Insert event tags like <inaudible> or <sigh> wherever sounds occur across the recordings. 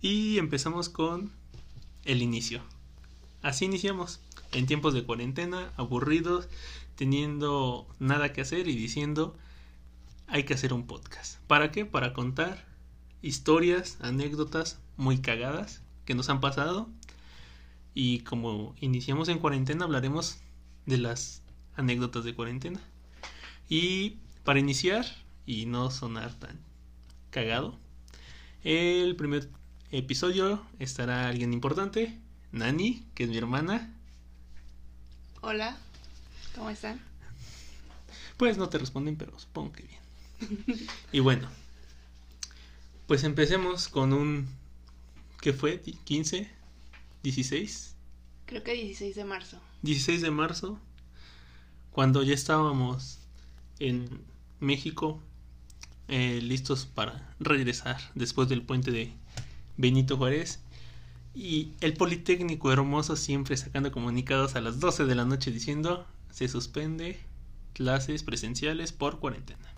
Y empezamos con el inicio. Así iniciamos, en tiempos de cuarentena, aburridos, teniendo nada que hacer y diciendo, hay que hacer un podcast. ¿Para qué? Para contar historias, anécdotas muy cagadas que nos han pasado. Y como iniciamos en cuarentena, hablaremos de las anécdotas de cuarentena. Y para iniciar y no sonar tan cagado, el primer episodio estará alguien importante, Nani, que es mi hermana. Hola, ¿cómo están? Pues no te responden, pero supongo que bien. <laughs> y bueno, pues empecemos con un... ¿Qué fue? ¿15? ¿16? Creo que 16 de marzo. 16 de marzo, cuando ya estábamos en México, eh, listos para regresar después del puente de Benito Juárez. Y el Politécnico Hermoso siempre sacando comunicados a las 12 de la noche diciendo se suspende clases presenciales por cuarentena.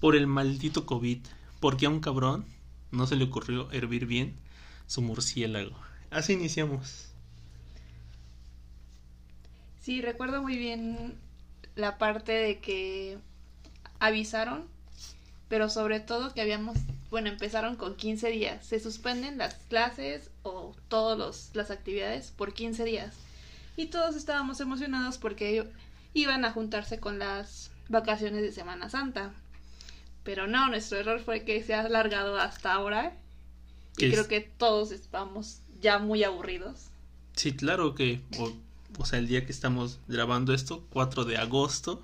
Por el maldito COVID. Porque a un cabrón no se le ocurrió hervir bien su murciélago. Así iniciamos. Sí, recuerdo muy bien la parte de que avisaron, pero sobre todo que habíamos, bueno, empezaron con 15 días. Se suspenden las clases o todas las actividades por 15 días. Y todos estábamos emocionados porque iban a juntarse con las vacaciones de Semana Santa. Pero no, nuestro error fue que se ha alargado hasta ahora. Y creo que todos estamos ya muy aburridos. Sí, claro que, o, sea, el día que estamos grabando esto, 4 de agosto,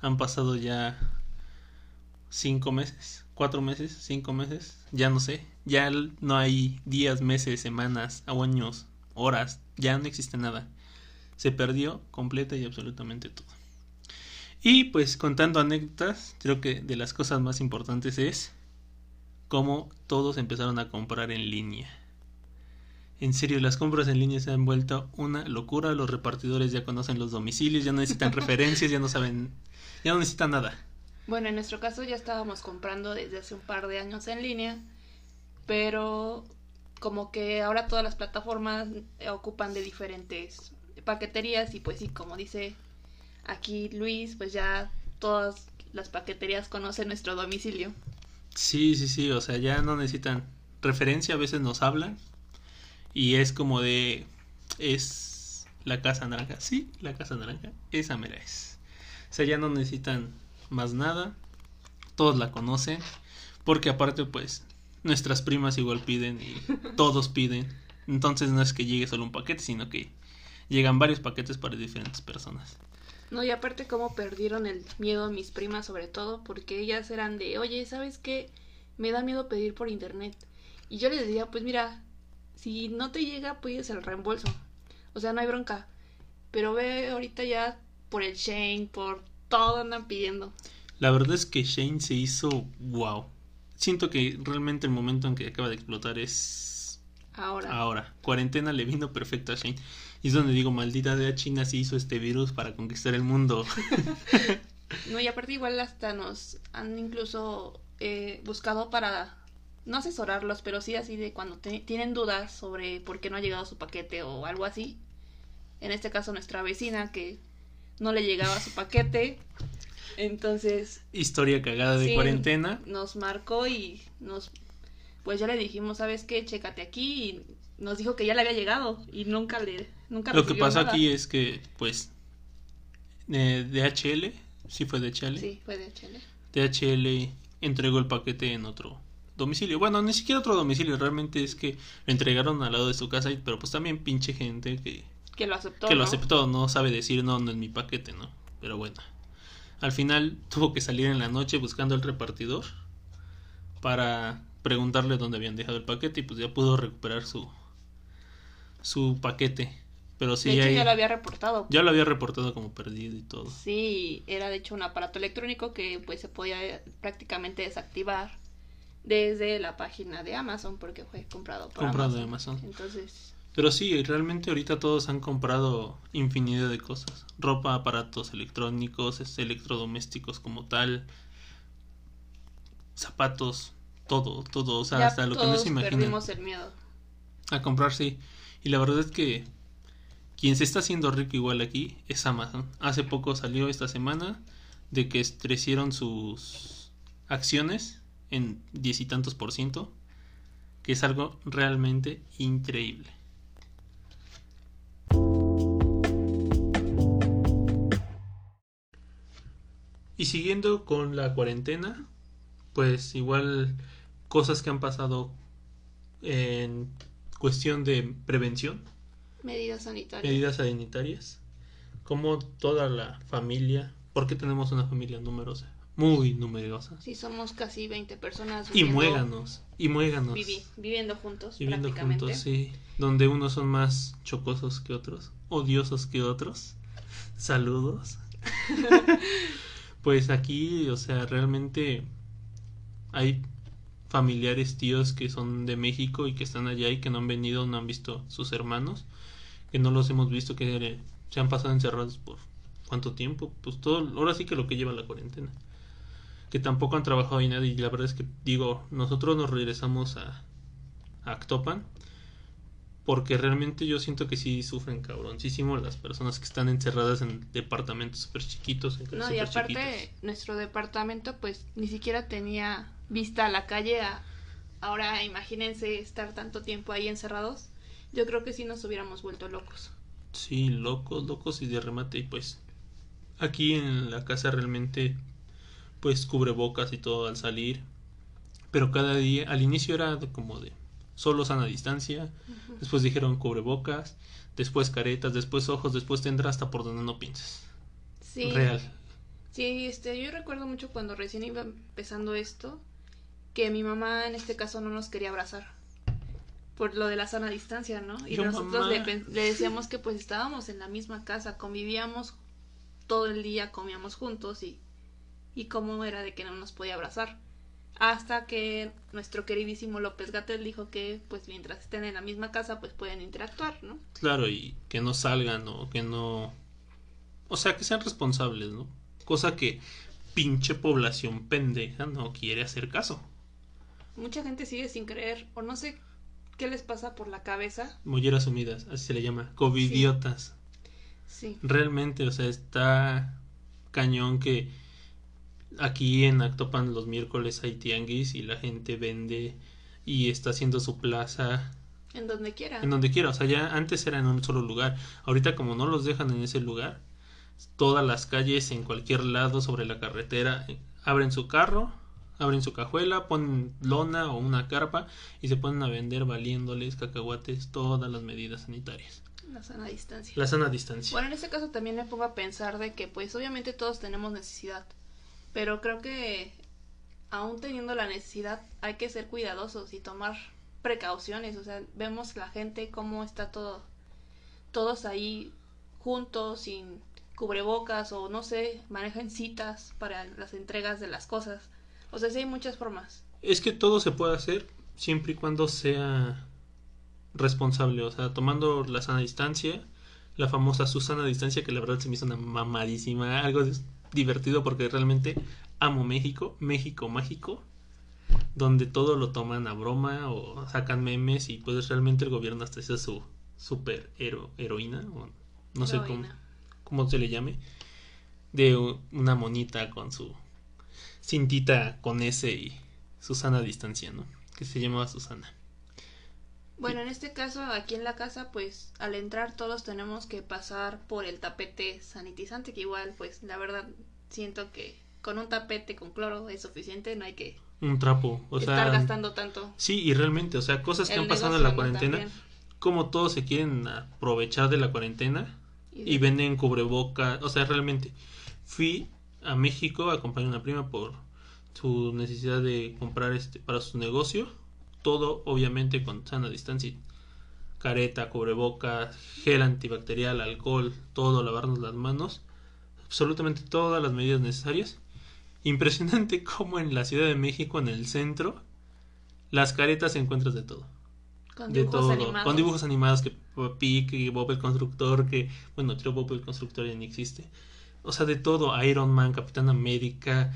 han pasado ya cinco meses, cuatro meses, cinco meses, ya no sé, ya no hay días, meses, semanas, años, horas, ya no existe nada. Se perdió completa y absolutamente todo. Y pues contando anécdotas, creo que de las cosas más importantes es cómo todos empezaron a comprar en línea. En serio, las compras en línea se han vuelto una locura. Los repartidores ya conocen los domicilios, ya no necesitan <laughs> referencias, ya no saben, ya no necesitan nada. Bueno, en nuestro caso ya estábamos comprando desde hace un par de años en línea, pero como que ahora todas las plataformas ocupan de diferentes paqueterías y pues sí, como dice aquí Luis, pues ya todas las paqueterías conocen nuestro domicilio. Sí, sí, sí, o sea, ya no necesitan referencia, a veces nos hablan y es como de es la casa naranja, sí, la casa naranja, esa mera es. O sea, ya no necesitan más nada, todos la conocen, porque aparte pues nuestras primas igual piden y <laughs> todos piden. Entonces no es que llegue solo un paquete, sino que llegan varios paquetes para diferentes personas. No, y aparte cómo perdieron el miedo a mis primas sobre todo, porque ellas eran de, oye, ¿sabes qué? Me da miedo pedir por internet. Y yo les decía, pues mira, si no te llega, pues el reembolso. O sea, no hay bronca. Pero ve ahorita ya por el Shane, por todo andan pidiendo. La verdad es que Shane se hizo wow. Siento que realmente el momento en que acaba de explotar es ahora. Ahora. Cuarentena le vino perfecto a Shane. Y es donde digo, maldita de China se hizo este virus para conquistar el mundo. <laughs> no, y aparte igual hasta nos han incluso eh, buscado para no asesorarlos, pero sí así de cuando tienen dudas sobre por qué no ha llegado su paquete o algo así. En este caso nuestra vecina que no le llegaba su paquete. Entonces... Historia cagada de cuarentena. Nos marcó y nos... Pues ya le dijimos, ¿sabes qué? Chécate aquí y nos dijo que ya le había llegado y nunca le... Nunca Lo que pasa aquí es que, pues, eh, DHL, sí fue DHL. Sí, fue DHL. DHL entregó el paquete en otro domicilio. Bueno, ni siquiera otro domicilio, realmente es que lo entregaron al lado de su casa, pero pues también pinche gente que... Que lo aceptó. Que lo aceptó, no sabe decir, no, no es mi paquete, ¿no? Pero bueno. Al final tuvo que salir en la noche buscando el repartidor para preguntarle dónde habían dejado el paquete y pues ya pudo recuperar su su paquete. Pero sí, de hecho, ya lo había reportado. Ya lo había reportado como perdido y todo. Sí, era de hecho un aparato electrónico que pues se podía prácticamente desactivar desde la página de Amazon porque fue comprado por comprado Amazon. de Amazon. Entonces. Pero sí, realmente ahorita todos han comprado infinidad de cosas. Ropa, aparatos electrónicos, electrodomésticos como tal, zapatos, todo, todo, o sea, Ya hasta lo que no se imagina. perdimos el miedo. A comprar, sí. Y la verdad es que quien se está haciendo rico igual aquí es Amazon. Hace poco salió esta semana de que crecieron sus acciones en diez y tantos por ciento, que es algo realmente increíble. Y siguiendo con la cuarentena, pues igual cosas que han pasado en cuestión de prevención, Medidas sanitarias. medidas sanitarias, como toda la familia, porque tenemos una familia numerosa, muy numerosa, Sí, somos casi 20 personas. y muéganos, y muéganos, vivi- viviendo juntos, viviendo prácticamente. juntos, sí, donde unos son más chocosos que otros, odiosos que otros. Saludos. <laughs> pues aquí, o sea, realmente hay familiares, tíos que son de México y que están allá y que no han venido, no han visto sus hermanos, que no los hemos visto, que se han pasado encerrados por cuánto tiempo, pues todo, ahora sí que lo que lleva la cuarentena, que tampoco han trabajado y nada, y la verdad es que digo, nosotros nos regresamos a, a Actopan, porque realmente yo siento que sí sufren cabroncísimo las personas que están encerradas en departamentos súper chiquitos. en No, y aparte, nuestro departamento, pues ni siquiera tenía vista a la calle. a- Ahora imagínense estar tanto tiempo ahí encerrados. Yo creo que sí nos hubiéramos vuelto locos. Sí, locos, locos y de remate. Y pues aquí en la casa realmente pues cubrebocas y todo al salir. Pero cada día, al inicio era como de solo sana distancia. Después dijeron cubrebocas. Después caretas, después ojos, después tendrá hasta por donde no pienses. Sí. Real. Sí, este, yo recuerdo mucho cuando recién iba empezando esto, que mi mamá en este caso no nos quería abrazar. Por lo de la sana distancia, ¿no? Y Yo, nosotros le decíamos que pues estábamos en la misma casa, convivíamos todo el día, comíamos juntos y, y cómo era de que no nos podía abrazar. Hasta que nuestro queridísimo López Gatel dijo que pues mientras estén en la misma casa pues pueden interactuar, ¿no? Claro, y que no salgan o que no... O sea, que sean responsables, ¿no? Cosa que pinche población pendeja no quiere hacer caso. Mucha gente sigue sin creer o no sé qué les pasa por la cabeza. Molleras humidas, así se le llama. Covidiotas. Sí. Realmente, o sea, está cañón que aquí en Actopan los miércoles hay tianguis y la gente vende y está haciendo su plaza En donde quiera. en donde quiera. O sea, ya antes era en un solo lugar. Ahorita como no los dejan en ese lugar, todas las calles en cualquier lado sobre la carretera eh, abren su carro, abren su cajuela, ponen lona o una carpa y se ponen a vender valiéndoles cacahuates todas las medidas sanitarias. La sana distancia. La sana distancia. Bueno, en este caso también me pongo a pensar de que pues obviamente todos tenemos necesidad, pero creo que aún teniendo la necesidad hay que ser cuidadosos y tomar precauciones, o sea, vemos la gente cómo está todo todos ahí juntos sin cubrebocas o no sé, manejan citas para las entregas de las cosas. O sea, sí hay muchas formas. Es que todo se puede hacer siempre y cuando sea responsable, o sea, tomando la sana distancia, la famosa Susana distancia, que la verdad se me hizo una mamadísima, algo divertido porque realmente amo México, México mágico, donde todo lo toman a broma o sacan memes y pues realmente el gobierno hasta es su super hero- heroína, o no sé cómo, cómo se le llame, de una monita con su cintita con ese y Susana distancia, ¿no? Que se llamaba Susana. Bueno, en este caso, aquí en la casa, pues al entrar todos tenemos que pasar por el tapete sanitizante, que igual, pues la verdad, siento que con un tapete con cloro es suficiente, no hay que Un trapo, o estar sea, gastando tanto. sí, y realmente, o sea, cosas que han pasado en la cuarentena, También. como todos se quieren aprovechar de la cuarentena Y, y venden cubreboca, o sea, realmente fui a México a acompañar a una prima por su necesidad de comprar este para su negocio, todo obviamente con sana distancia, careta, cubreboca, gel antibacterial, alcohol, todo, lavarnos las manos, absolutamente todas las medidas necesarias. Impresionante <laughs> como en la Ciudad de México, en el centro, las caretas encuentras de todo. Con de dibujos todo, animados. con dibujos animados que Pi, que Bob el Constructor, que bueno, creo Bob el Constructor ya ni existe. O sea, de todo, Iron Man, Capitán América,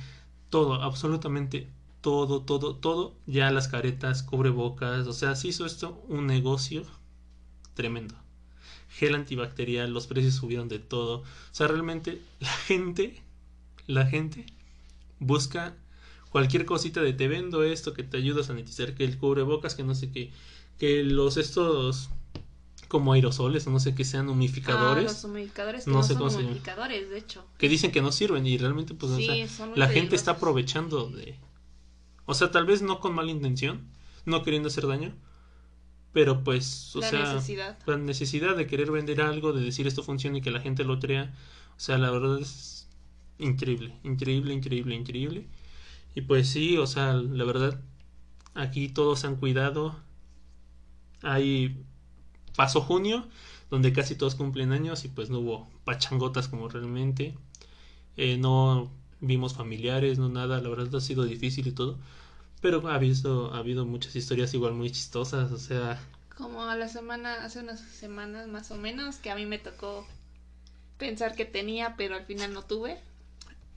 todo, absolutamente todo, todo, todo, ya las caretas, cubrebocas, o sea, se hizo esto un negocio tremendo. Gel antibacterial, los precios subieron de todo. O sea, realmente la gente, la gente busca cualquier cosita de te vendo esto que te ayuda a sanitizar, que el cubrebocas, que no sé qué, que los estos como aerosoles o no sé qué sean Ah, humidificadores, los humidificadores que No no, sé son humidificadores, de hecho. que dicen que no sirven y realmente pues o Sí, sea, son muy la gente está aprovechando de o sea, tal vez no con mala intención, no queriendo hacer daño, pero pues o la sea, necesidad. la necesidad de querer vender algo, de decir esto funciona y que la gente lo crea, o sea, la verdad es increíble, increíble, increíble, increíble. Y pues sí, o sea, la verdad, aquí todos han cuidado. Ahí pasó junio, donde casi todos cumplen años y pues no hubo pachangotas como realmente. Eh, no vimos familiares, no nada, la verdad ha sido difícil y todo. Pero ha habido, ha habido muchas historias igual muy chistosas, o sea, Como a la semana, hace unas semanas más o menos, que a mí me tocó pensar que tenía, pero al final no tuve.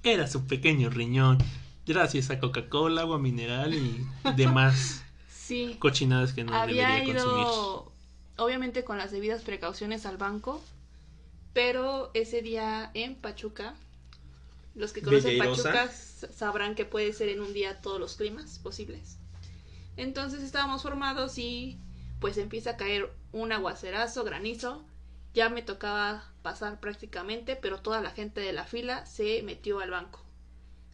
Era su pequeño riñón. Gracias a Coca-Cola, agua mineral y demás <laughs> Sí, cochinadas que no había debería consumir. ido, obviamente con las debidas precauciones al banco, pero ese día en Pachuca, los que conocen. Pachuca sabrán que puede ser en un día todos los climas posibles. Entonces estábamos formados y pues empieza a caer un aguacerazo, granizo. Ya me tocaba pasar prácticamente, pero toda la gente de la fila se metió al banco.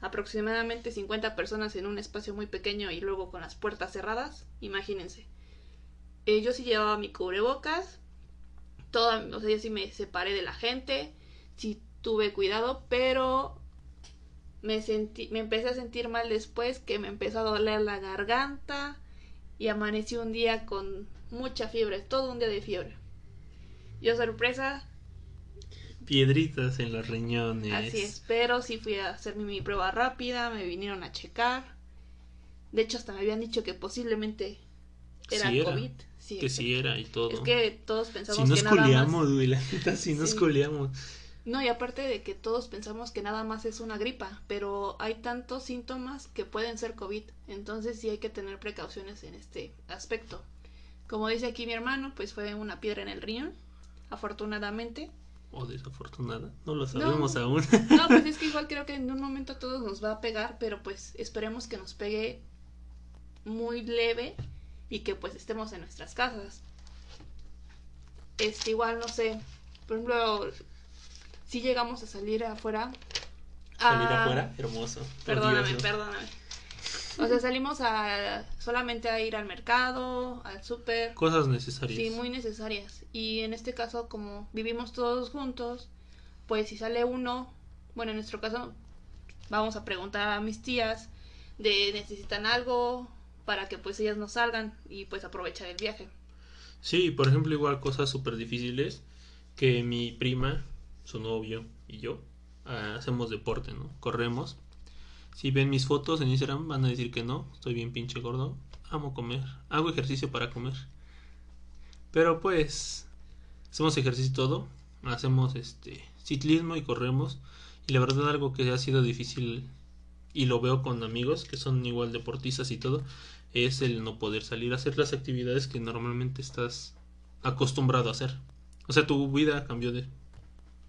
Aproximadamente 50 personas en un espacio muy pequeño y luego con las puertas cerradas. Imagínense. Eh, yo sí llevaba mi cubrebocas. Toda, o sea, yo sí me separé de la gente. Sí tuve cuidado, pero me sentí, me empecé a sentir mal después que me empezó a doler la garganta y amanecí un día con mucha fiebre, todo un día de fiebre. Yo sorpresa, Piedritas en los riñones. así es, pero sí fui a hacerme mi prueba rápida, me vinieron a checar. De hecho, hasta me habían dicho que posiblemente era Sí era, COVID. Sí, Que sí era y todo. Es que todos si pensamos nos que nada más... la neta, si nos Sí. No, y aparte de que todos pensamos que nada más es una gripa, pero hay tantos síntomas que pueden ser COVID, entonces sí hay que tener precauciones en este aspecto. Como dice aquí mi hermano, pues fue una piedra en el riñón, afortunadamente. O desafortunada, no lo sabemos aún. No, pues es que <laughs> igual creo que en un momento a todos nos va a pegar, pero pues esperemos que nos pegue muy leve y que pues estemos en nuestras casas. Este, igual, no sé, por ejemplo, si llegamos a salir afuera. Salir a- afuera, hermoso. Perdóname, perdóname. O sea, salimos a solamente a ir al mercado, al súper. Cosas necesarias. Sí, muy necesarias. Y en este caso, como vivimos todos juntos, pues si sale uno, bueno, en nuestro caso, vamos a preguntar a mis tías de necesitan algo para que pues ellas no salgan y pues aprovechar el viaje. Sí, por ejemplo, igual cosas súper difíciles que mi prima, su novio y yo ah, hacemos deporte, ¿no? Corremos. Si ven mis fotos en Instagram van a decir que no, estoy bien pinche gordo, amo comer, hago ejercicio para comer. Pero pues hacemos ejercicio todo, hacemos este ciclismo y corremos y la verdad algo que ha sido difícil y lo veo con amigos que son igual deportistas y todo es el no poder salir a hacer las actividades que normalmente estás acostumbrado a hacer. O sea, tu vida cambió de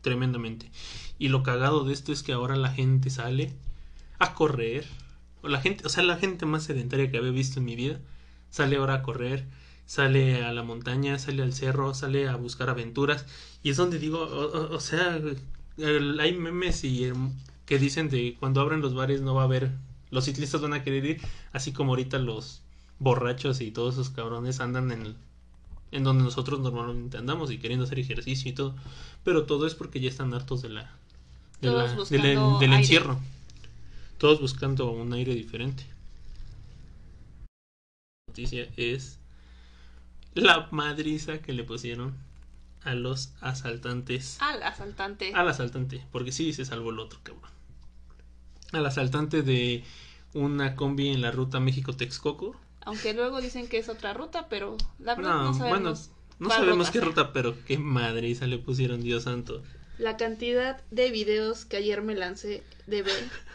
tremendamente. Y lo cagado de esto es que ahora la gente sale a correr. O la gente, o sea, la gente más sedentaria que había visto en mi vida sale ahora a correr, sale a la montaña, sale al cerro, sale a buscar aventuras. Y es donde digo, o, sea, el- hay memes y que dicen de cuando abren los bares no va a haber, los ciclistas van a querer ir, así como ahorita los borrachos y todos esos cabrones andan en el- en donde nosotros normalmente andamos y queriendo hacer ejercicio y todo, pero todo es porque ya están hartos de la, de Todos la- del, buscando del aire. encierro, todos buscando un aire diferente. La noticia es la madriza que le pusieron a los asaltantes Al asaltante. al asaltante, porque sí se salvó el otro cabrón. Al asaltante de una combi en la ruta México-Texcoco, Aunque luego dicen que es otra ruta, pero la verdad no, No, sabemos. bueno, no cuál sabemos qué sea. ruta, pero qué madriza le pusieron, Dios santo. La cantidad de videos que ayer me lancé de ver. <laughs>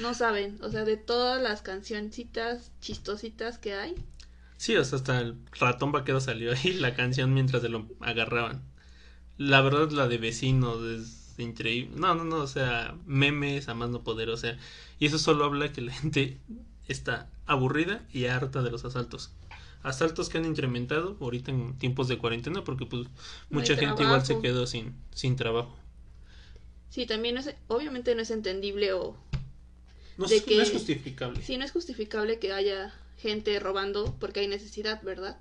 No saben, o sea, de todas las cancioncitas chistositas que hay. Sí, o sea, hasta el ratón vaquero salió ahí la canción mientras se lo agarraban. La verdad, la de vecinos es increíble. No, no, no, o sea, memes a más no poder, o sea, y eso solo habla que la gente está aburrida y harta de los asaltos. Asaltos que han incrementado ahorita en tiempos de cuarentena porque pues No mucha gente igual se quedó sin, sin trabajo. Sí, también es, obviamente no es entendible o No, De es, que- no es justificable. sí no es justificable que haya gente robando porque hay necesidad, ¿verdad?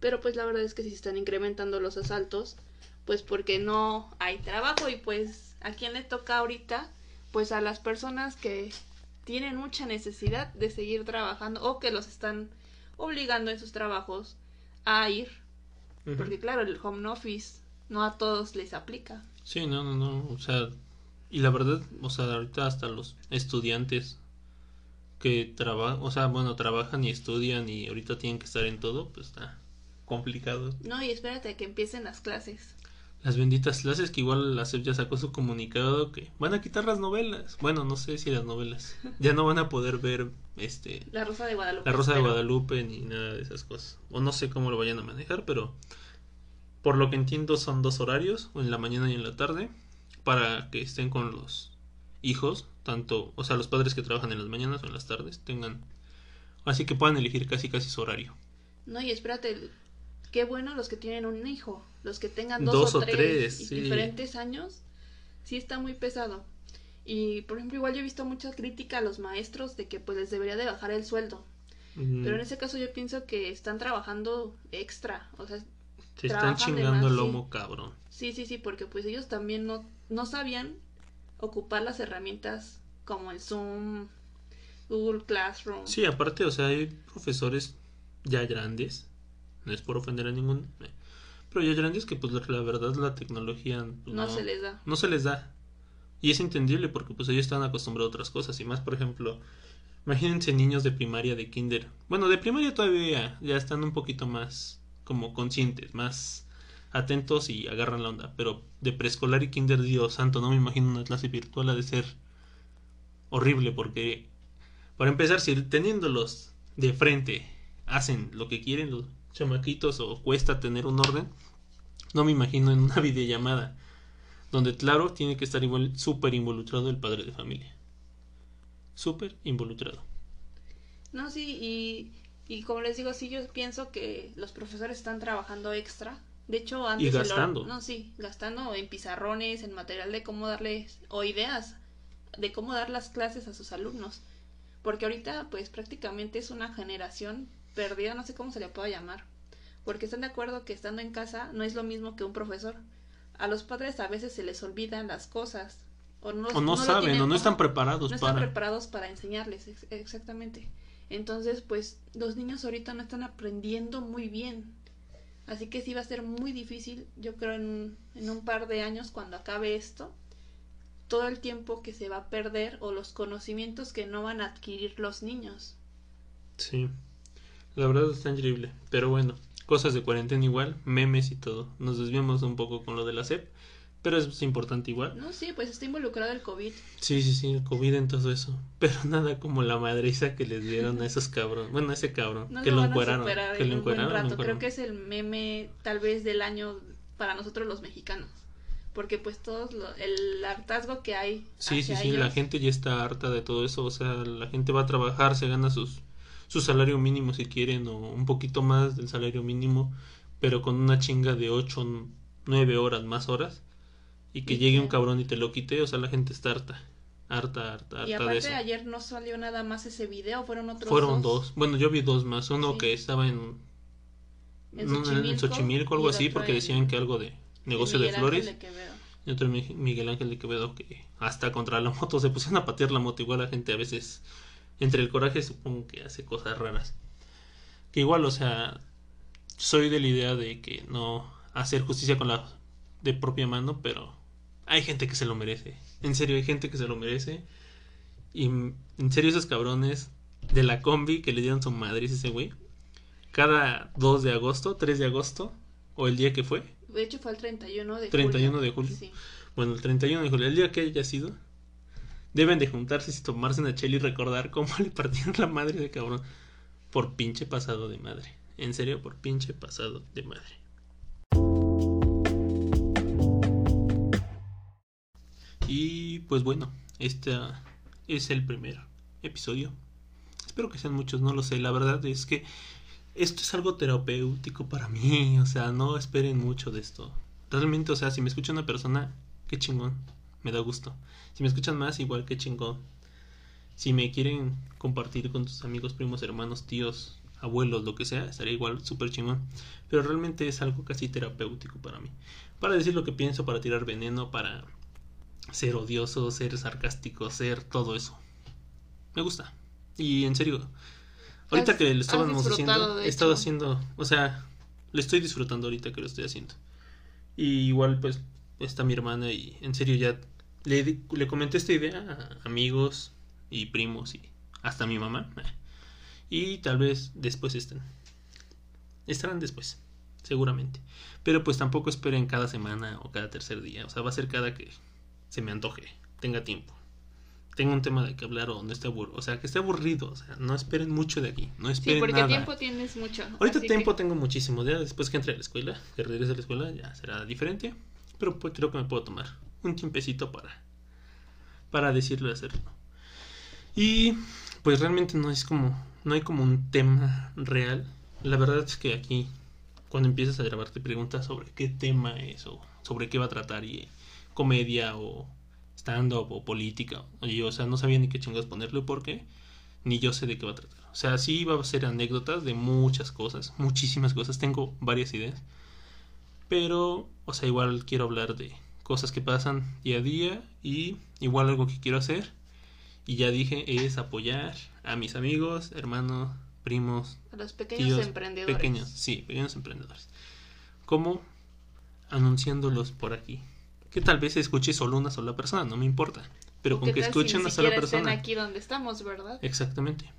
Pero pues la verdad es que sí se están incrementando los asaltos, pues porque no hay trabajo y pues a quién le toca ahorita, pues a las personas que tienen mucha necesidad de seguir trabajando o que los están obligando en sus trabajos a ir, porque claro, el home office no a todos les aplica. Sí, no, no, no, o sea, y la verdad, o sea, ahorita hasta los estudiantes que trabajan, o sea, bueno, trabajan y estudian y ahorita tienen que estar en todo, pues está complicado. No, y espérate a que empiecen las clases. Las benditas clases que igual la SEP ya sacó su comunicado que van a quitar las novelas. Bueno, no sé si las novelas. <laughs> Ya no van a poder ver este La Rosa de Guadalupe. La Rosa de. Guadalupe ni nada de esas cosas. O no sé cómo lo vayan a manejar, pero por lo que entiendo son dos horarios, en la mañana y en la tarde, para que estén con los hijos, tanto, o sea, los padres que trabajan en las mañanas o en las tardes, tengan, así que puedan elegir casi casi su horario. No, y espérate, qué bueno los que tienen un hijo, los que tengan dos, Dos o o tres, tres, y sí. diferentes años, sí está muy pesado. Y por ejemplo, igual yo he visto mucha crítica a los maestros de que pues les debería de bajar el sueldo. Pero en ese caso yo pienso que están trabajando extra, o sea, Se están chingando el sí. lomo, cabrón. sí, sí, sí, porque pues ellos también no, no sabían ocupar las herramientas como el Zoom, Google Classroom. Sí, aparte, o sea, hay profesores ya grandes, no es por ofender a ningún, eh, pero ya grandes que pues la, la verdad la tecnología pues, no se les da. no se les da. Y es entendible porque pues ellos están acostumbrados a otras cosas y más, por ejemplo, imagínense niños de primaria, de kinder. Bueno, de primaria todavía ya están un poquito más como conscientes, más atentos y agarran la onda, pero de preescolar y kinder, Dios santo, no me imagino una clase virtual ha de ser horrible porque para empezar, si teniéndolos de frente hacen lo que quieren los chamaquitos o cuesta tener un orden, no me imagino en una <laughs> videollamada donde claro tiene que estar igual súper involucrado el padre de familia. Súper involucrado. No, sí, y, y como les digo, sí, yo pienso que los profesores están trabajando extra. De hecho, antes... Y gastando. No, sí, gastando en pizarrones, en material de cómo darles, o ideas de cómo dar las clases a sus alumnos. Porque ahorita, pues prácticamente es una generación perdida, no sé cómo se le pueda llamar. Porque están de acuerdo que estando en casa no es lo mismo que un profesor. A los padres a veces se les olvidan las cosas. O no, O no, lo saben, tienen- o no están preparados no están para. preparados para enseñarles, ex- exactamente. Entonces, pues los niños ahorita no están aprendiendo muy bien. Así que sí va a ser muy difícil, yo creo, en, en un par de años, cuando acabe esto, todo el tiempo que se va a perder o los conocimientos que no van a adquirir los niños. Sí. La verdad está increíble. Pero bueno, cosas de cuarentena igual, memes y todo. Nos desviamos un poco con lo de la SEP, pero es importante igual. No, sí, pues está involucrado el COVID. Sí, sí, sí, el COVID en todo eso. <laughs> Pero nada como la madriza que les dieron a esos cabrones. Bueno, a ese cabrón. No que lo, lo encueraron. Que lo. Creo que es el meme tal vez del año para nosotros los mexicanos. Porque pues todos lo- el hartazgo que hay. Sí, sí, sí, la gente ya está harta de todo eso, o sea, la gente va a trabajar, se gana sus su salario mínimo si quieren o un poquito más del salario mínimo, pero con una chinga de 8, 9 horas más horas y que Y llegue un cabrón y te lo quite, o sea, la gente está harta, harta, harta, Y harta de aparte eso. ayer no salió nada más ese video, fueron otros Fueron dos, bueno, yo vi dos más, uno Sí. que estaba en En no, en Xochimilco Xochimilco, algo y así, porque decían que algo de negocio de flores. De. Y otro Mi- Miguel Ángel de Quevedo que hasta contra la moto se pusieron a patear la moto. Igual la gente a veces, entre el coraje, supongo que hace cosas raras. Que igual, o sea, soy de la idea de que no hacer justicia con la de propia mano, pero hay gente que se lo merece. En serio, hay gente que se lo merece. Y en serio, esos cabrones de la combi que le dieron su madre ese güey. Cada 2 de agosto, 3 de agosto, o el día que fue. De hecho fue el 31 de 31 julio. de julio. Sí. Bueno, el 31 de julio, el día que haya sido. Deben de juntarse y tomarse una chela y recordar cómo <laughs> le partieron la madre de cabrón. Por pinche pasado de madre. En serio, por pinche pasado de madre. Y pues bueno, este es el primer episodio. Espero que sean muchos, no lo sé. La verdad es que esto es algo terapéutico para mí. <laughs> O sea, no esperen mucho de esto. Realmente, o sea, si me escucha una persona, qué chingón. Me da gusto. Si me escuchan más, igual que chingón. Si me quieren compartir con tus amigos, primos, hermanos, tíos, abuelos, lo que sea, estaría igual súper chingón. Pero realmente es algo casi terapéutico para mí. Para decir lo que pienso, para tirar veneno, para ser odioso, ser sarcástico, ser todo eso. Me gusta. Y en serio, ahorita Has- que lo estábamos haciendo, he estado haciendo, o sea, lo estoy disfrutando ahorita que lo estoy haciendo. Y igual pues está mi hermana y en serio ya le, le comenté esta idea a amigos y primos y hasta a mi mamá. <laughs> Y tal vez después estén. Estarán después, seguramente. Pero pues tampoco esperen cada semana o cada tercer día. O sea, va a ser cada que se me antoje, tenga tiempo. Tenga un tema de que hablar o no esté aburrido. O sea, que esté aburrido. O sea, no esperen mucho de aquí. No Sí, esperen porque nada. tiempo tienes mucho. Ahorita tiempo que- tengo muchísimo. Ya después que entre a la escuela, que regrese a la escuela, ya será diferente. Pero pues creo que me puedo tomar un tiempecito para, para decirlo y hacerlo. Y pues realmente no es como, no hay como un tema real. La verdad es que aquí, cuando empiezas a grabar, te preguntas sobre qué tema es o sobre qué va a tratar y comedia o stand-up o política. Y, o sea, no sabía ni qué chingados ponerle porque ni yo sé de qué va a tratar. O sea, sí va a ser anécdotas de muchas cosas, muchísimas cosas. Tengo varias ideas. Pero, o sea, igual quiero hablar de cosas que pasan día a día y igual algo que quiero hacer. Y ya dije, es apoyar a mis amigos, hermanos, primos, A los pequeños tíos, emprendedores. pequeños, sí, pequeños emprendedores. Como anunciándolos por aquí. Que tal vez escuche solo una sola persona, no me importa. Pero ¿O con que tal si una sola estén persona. aquí donde estamos, ¿verdad? Exactamente.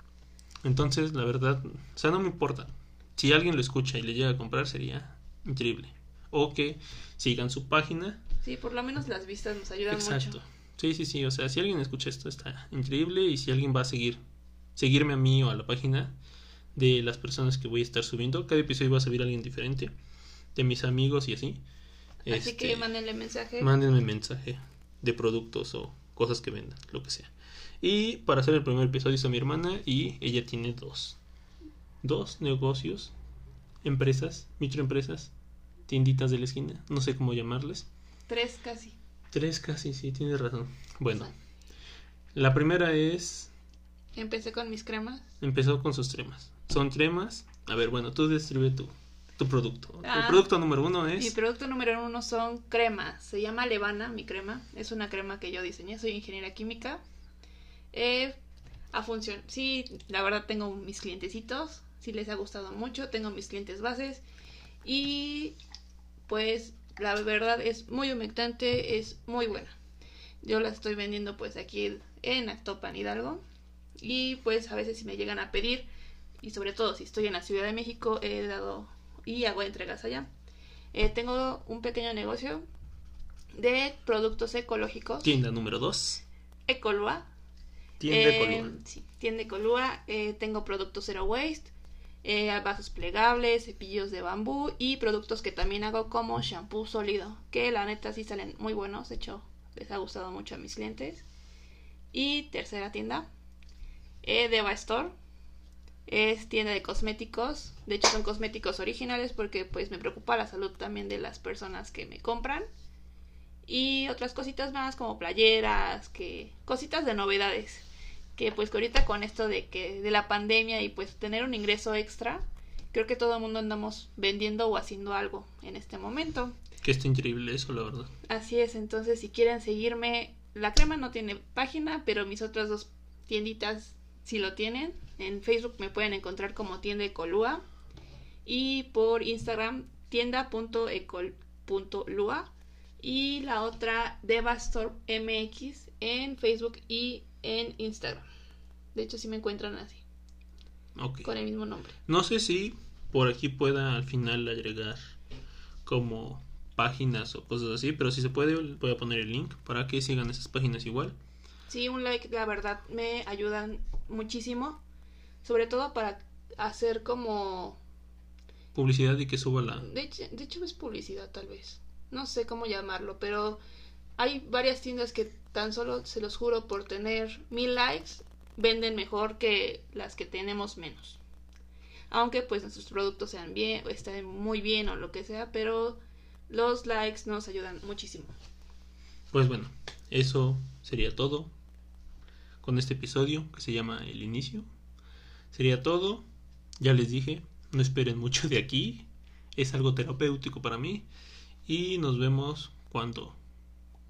Entonces, la verdad, o sea, no me importa. Si alguien lo escucha y le llega a comprar, sería increíble. O que sigan su página. Sí, por lo menos las vistas nos ayudan Exacto. mucho. Sí, sí, sí. O sea, si alguien escucha esto, está increíble. Y si alguien va a seguir, seguirme a mí o a la página de las personas que voy a estar subiendo, cada episodio va a subir a alguien diferente. De mis amigos y así. Así Este, que mándenle mensaje. Mándenme mensaje de productos o cosas que vendan, lo que sea. Y para hacer el primer episodio hizo mi hermana y ella tiene dos. Dos negocios, empresas, microempresas, tienditas de la esquina, no sé cómo llamarles. Tres casi. Tres casi, sí, tienes razón. Bueno, la primera es, Empecé con mis cremas. empezó con sus cremas. Son cremas, a ver, bueno, tú describe tu, tu producto. Ah. el producto número uno Mi es... producto número uno son cremas. Se llama Levana, mi crema. Es una crema que yo diseñé. Soy ingeniera química. Eh, a función. Sí, la verdad tengo mis clientecitos. Sí les ha gustado mucho. Tengo mis clientes bases. Y pues la verdad es muy humectante. Es muy buena. Yo la estoy vendiendo pues aquí en Actopan Hidalgo. Y pues a veces si me llegan a pedir. Y sobre todo si estoy en la Ciudad de México he dado y hago entregas allá. Eh, tengo un pequeño negocio de productos ecológicos. Tienda número dos. Ecolua. Tienda Eh, Colua. sí, tienda Ecolua. Eh, tengo productos zero waste. Eh, vasos plegables, cepillos de bambú y productos que también hago como shampoo sólido. Que la neta sí salen muy buenos. De hecho, les ha gustado mucho a mis clientes. Y tercera tienda. Eh, Deva Store. Es tienda de cosméticos. De hecho, son cosméticos originales porque pues me preocupa la salud también de las personas que me compran. Y otras cositas más como playeras, que cositas de novedades. Que pues que ahorita con esto de que de la pandemia y pues tener un ingreso extra, creo que todo el mundo andamos vendiendo o haciendo algo en este momento. Que está increíble eso, la verdad. Así es, entonces si quieren seguirme, la crema no tiene página, pero mis otras dos tienditas sí lo tienen. En Facebook me pueden encontrar como tienda Ecolua y por Instagram tienda.ecol.lua y la otra Devastor MX en Facebook y en Instagram. De hecho, sí me encuentran así. Con el mismo nombre. No sé si por aquí pueda al final agregar como páginas o cosas así, pero si se puede voy a poner el link para que sigan esas páginas igual. Sí, un like, la verdad, me ayudan muchísimo. Sobre todo para hacer como... Publicidad y que suba la... De hecho, de hecho es publicidad tal vez. No sé cómo llamarlo, pero hay varias tiendas que tan solo, se los juro, por tener mil likes, venden mejor que las que tenemos menos. Aunque pues nuestros productos sean bien, o estén muy bien o lo que sea, pero los likes nos ayudan muchísimo. Pues bueno, eso sería todo con este episodio que se llama El Inicio. Sería todo. Ya les dije, no esperen mucho de aquí. Es algo terapéutico para mí. Y nos vemos cuando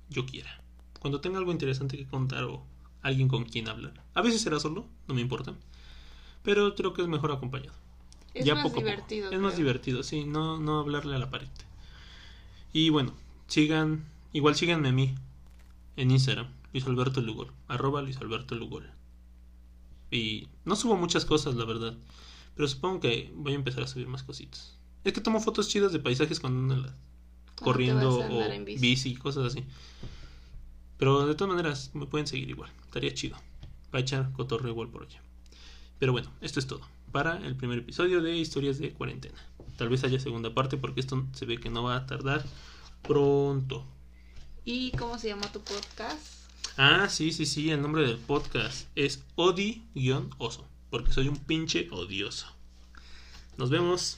yo quiera. Cuando tenga algo interesante que contar o alguien con quien hablar. A veces será solo, no me importa. Pero creo que es mejor acompañado. Es ya más poco divertido. Es más divertido, sí, no, no hablarle a la pared. Y bueno, sigan, igual síganme a mí en Instagram, Luis Alberto Lugol, arroba Luis Alberto Lugol. Y no subo muchas cosas, la verdad, pero supongo que voy a empezar a subir más cositas. Es que tomo fotos chidas de paisajes cuando ando en la- Cuando corriendo a o en bici. bici, cosas así. Pero de todas maneras, me pueden seguir igual, estaría chido. Para echar cotorreo igual por allá. Pero bueno, esto es todo para el primer episodio de Historias de Cuarentena. Tal vez haya segunda parte porque esto se ve que no va a tardar pronto. ¿Y cómo se llama tu podcast? Ah, sí, sí, sí, el nombre del podcast es Odi-Oso, porque soy un pinche odioso. Nos vemos.